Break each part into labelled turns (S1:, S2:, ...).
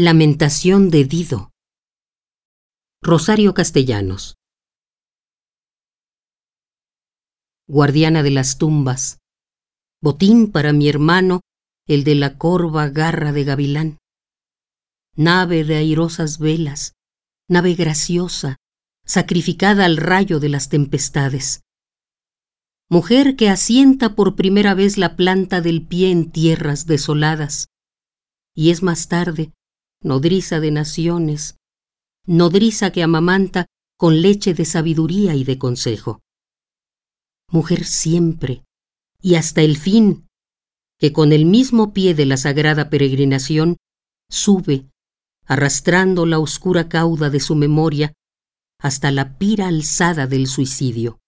S1: Lamentación de Dido. Rosario Castellanos. Guardiana de las tumbas. Botín para mi hermano, el de la corva garra de gavilán. Nave de airosas velas, nave graciosa, sacrificada al rayo de las tempestades. Mujer que asienta por primera vez la planta del pie en tierras desoladas. Y es más tarde, nodriza de naciones, nodriza que amamanta con leche de sabiduría y de consejo. Mujer siempre, y hasta el fin, que con el mismo pie de la sagrada peregrinación sube, arrastrando la oscura cauda de su memoria hasta la pira alzada del suicidio.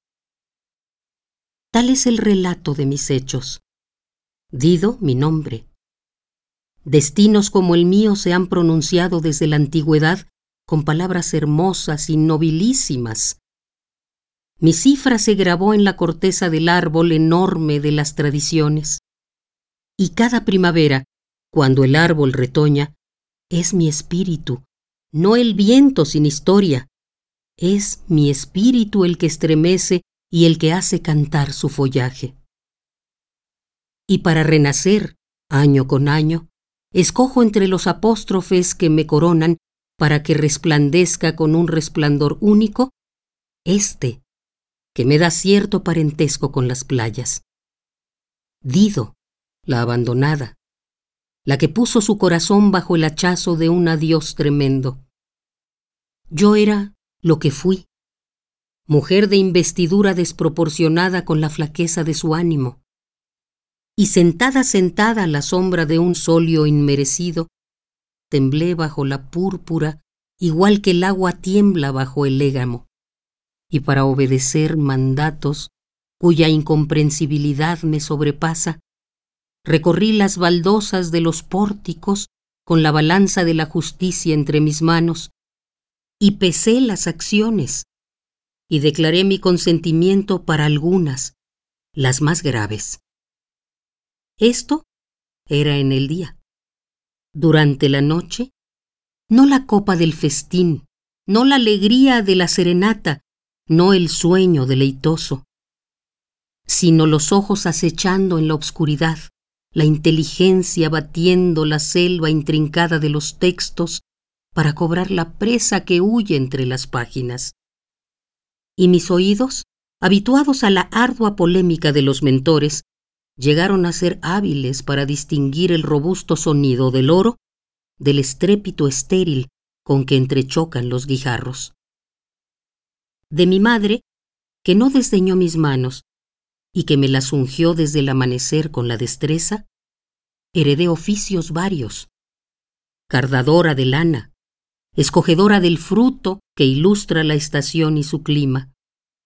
S1: Tal es el relato de mis hechos. Dido mi nombre, Destinos como el mío se han pronunciado desde la antigüedad con palabras hermosas y nobilísimas. Mi cifra se grabó en la corteza del árbol enorme de las tradiciones. Y cada primavera, cuando el árbol retoña, es mi espíritu, no el viento sin historia, es mi espíritu el que estremece y el que hace cantar su follaje. Y para renacer, año con año, Escojo entre los apóstrofes que me coronan para que resplandezca con un resplandor único, este, que me da cierto parentesco con las playas. Dido, la abandonada, la que puso su corazón bajo el hachazo de un adiós tremendo. Yo era lo que fui, mujer de investidura desproporcionada con la flaqueza de su ánimo, y sentada sentada a la sombra de un solio inmerecido, temblé bajo la púrpura igual que el agua tiembla bajo el légamo, y para obedecer mandatos cuya incomprensibilidad me sobrepasa, recorrí las baldosas de los pórticos con la balanza de la justicia entre mis manos, y pesé las acciones, y declaré mi consentimiento para algunas, las más graves. Esto era en el día. Durante la noche, no la copa del festín, no la alegría de la serenata, no el sueño deleitoso, sino los ojos acechando en la oscuridad, la inteligencia batiendo la selva intrincada de los textos para cobrar la presa que huye entre las páginas. Y mis oídos, habituados a la ardua polémica de los mentores, llegaron a ser hábiles para distinguir el robusto sonido del oro del estrépito estéril con que entrechocan los guijarros. De mi madre, que no desdeñó mis manos y que me las ungió desde el amanecer con la destreza, heredé oficios varios. Cardadora de lana, escogedora del fruto que ilustra la estación y su clima,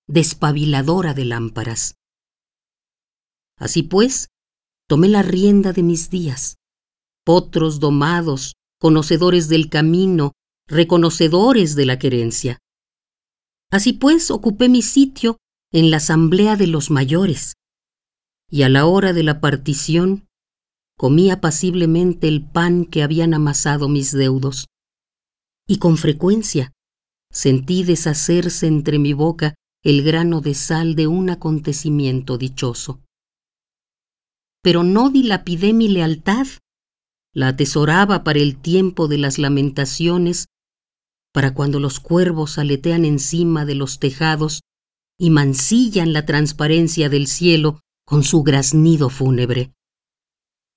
S1: despabiladora de lámparas. Así pues, tomé la rienda de mis días. Potros domados, conocedores del camino, reconocedores de la querencia. Así pues, ocupé mi sitio en la asamblea de los mayores, y a la hora de la partición comí apaciblemente el pan que habían amasado mis deudos, y con frecuencia sentí deshacerse entre mi boca el grano de sal de un acontecimiento dichoso pero no dilapidé mi lealtad. La atesoraba para el tiempo de las lamentaciones, para cuando los cuervos aletean encima de los tejados y mancillan la transparencia del cielo con su graznido fúnebre,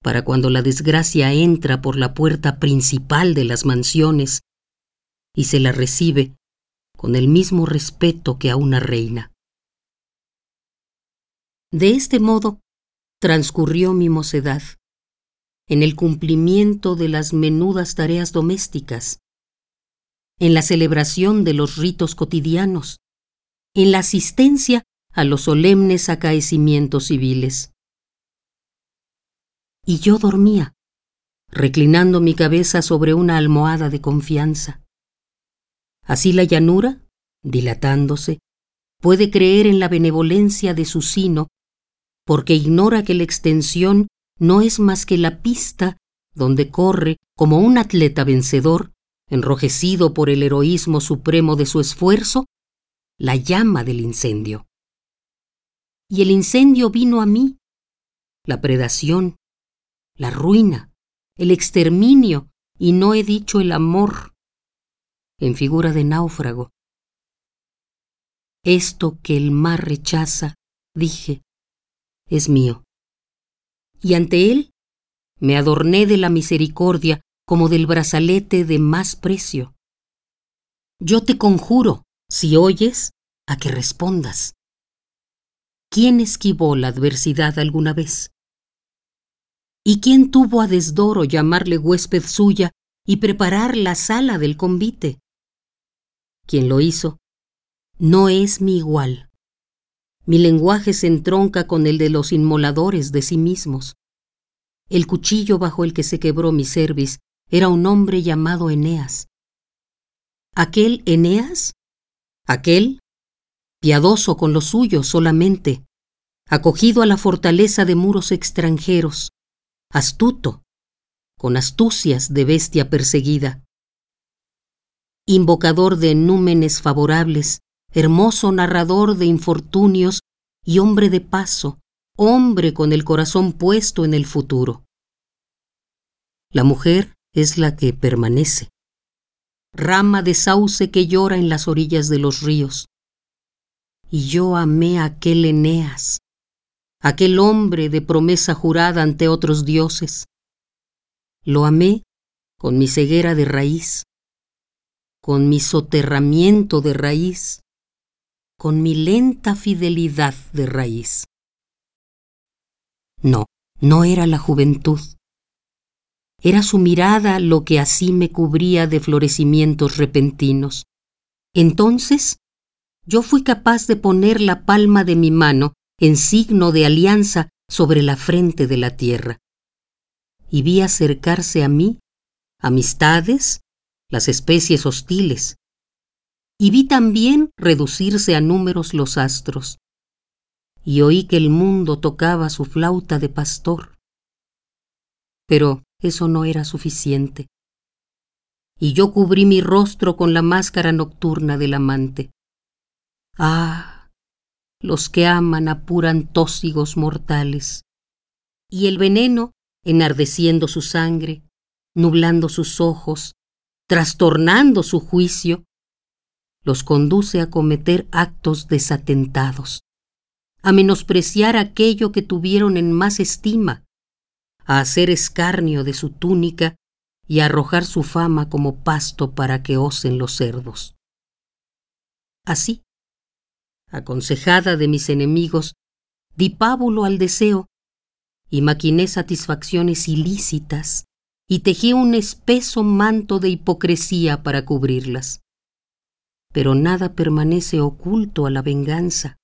S1: para cuando la desgracia entra por la puerta principal de las mansiones y se la recibe con el mismo respeto que a una reina. De este modo, transcurrió mi mocedad, en el cumplimiento de las menudas tareas domésticas, en la celebración de los ritos cotidianos, en la asistencia a los solemnes acaecimientos civiles. Y yo dormía, reclinando mi cabeza sobre una almohada de confianza. Así la llanura, dilatándose, puede creer en la benevolencia de su sino porque ignora que la extensión no es más que la pista donde corre como un atleta vencedor, enrojecido por el heroísmo supremo de su esfuerzo, la llama del incendio. Y el incendio vino a mí, la predación, la ruina, el exterminio, y no he dicho el amor, en figura de náufrago. Esto que el mar rechaza, dije, es mío. Y ante él me adorné de la misericordia como del brazalete de más precio. Yo te conjuro, si oyes, a que respondas. ¿Quién esquivó la adversidad alguna vez? ¿Y quién tuvo a desdoro llamarle huésped suya y preparar la sala del convite? Quien lo hizo no es mi igual. Mi lenguaje se entronca con el de los inmoladores de sí mismos. El cuchillo bajo el que se quebró mi cerviz era un hombre llamado Eneas. ¿Aquel Eneas? ¿Aquel? Piadoso con lo suyo solamente, acogido a la fortaleza de muros extranjeros, astuto, con astucias de bestia perseguida. Invocador de númenes favorables, hermoso narrador de infortunios y hombre de paso, hombre con el corazón puesto en el futuro. La mujer es la que permanece, rama de sauce que llora en las orillas de los ríos. Y yo amé a aquel Eneas, aquel hombre de promesa jurada ante otros dioses. Lo amé con mi ceguera de raíz, con mi soterramiento de raíz, con mi lenta fidelidad de raíz. No, no era la juventud. Era su mirada lo que así me cubría de florecimientos repentinos. Entonces, yo fui capaz de poner la palma de mi mano en signo de alianza sobre la frente de la tierra. Y vi acercarse a mí amistades, las especies hostiles, y vi también reducirse a números los astros, y oí que el mundo tocaba su flauta de pastor. Pero eso no era suficiente, y yo cubrí mi rostro con la máscara nocturna del amante. Ah, los que aman apuran tósigos mortales, y el veneno, enardeciendo su sangre, nublando sus ojos, trastornando su juicio, los conduce a cometer actos desatentados, a menospreciar aquello que tuvieron en más estima, a hacer escarnio de su túnica y a arrojar su fama como pasto para que osen los cerdos. Así, aconsejada de mis enemigos, di pábulo al deseo y maquiné satisfacciones ilícitas y tejí un espeso manto de hipocresía para cubrirlas pero nada permanece oculto a la venganza.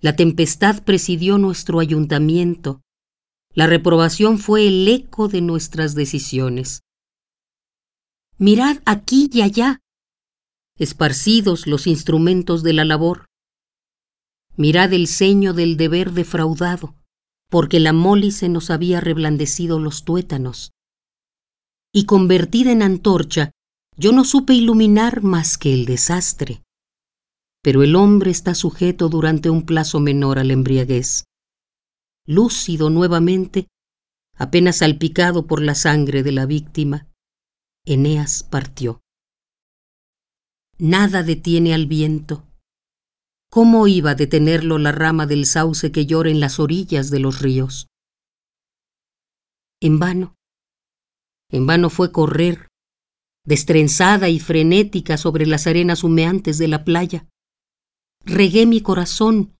S1: La tempestad presidió nuestro ayuntamiento, la reprobación fue el eco de nuestras decisiones. Mirad aquí y allá, esparcidos los instrumentos de la labor. Mirad el ceño del deber defraudado, porque la mólice nos había reblandecido los tuétanos. Y convertida en antorcha, yo no supe iluminar más que el desastre. Pero el hombre está sujeto durante un plazo menor a la embriaguez. Lúcido nuevamente, apenas salpicado por la sangre de la víctima, Eneas partió. Nada detiene al viento. ¿Cómo iba a detenerlo la rama del sauce que llora en las orillas de los ríos? En vano. En vano fue correr, destrenzada y frenética sobre las arenas humeantes de la playa. Regué mi corazón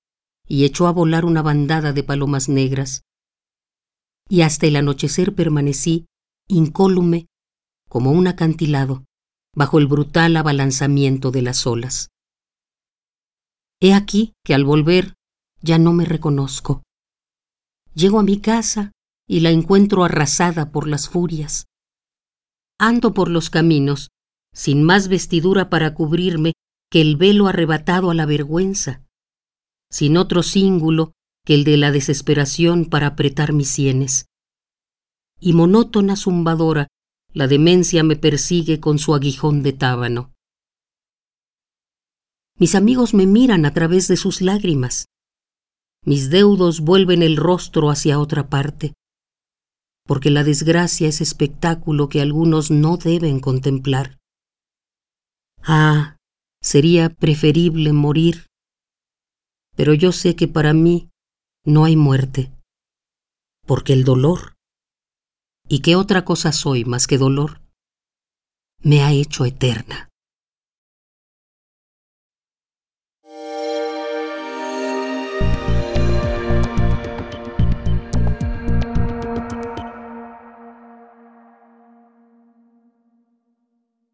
S1: y echó a volar una bandada de palomas negras. Y hasta el anochecer permanecí, incólume, como un acantilado, bajo el brutal abalanzamiento de las olas. He aquí que al volver ya no me reconozco. Llego a mi casa y la encuentro arrasada por las furias ando por los caminos, sin más vestidura para cubrirme que el velo arrebatado a la vergüenza, sin otro cíngulo que el de la desesperación para apretar mis sienes. y monótona zumbadora, la demencia me persigue con su aguijón de tábano. Mis amigos me miran a través de sus lágrimas. Mis deudos vuelven el rostro hacia otra parte, porque la desgracia es espectáculo que algunos no deben contemplar. Ah, sería preferible morir, pero yo sé que para mí no hay muerte, porque el dolor, y qué otra cosa soy más que dolor, me ha hecho eterna.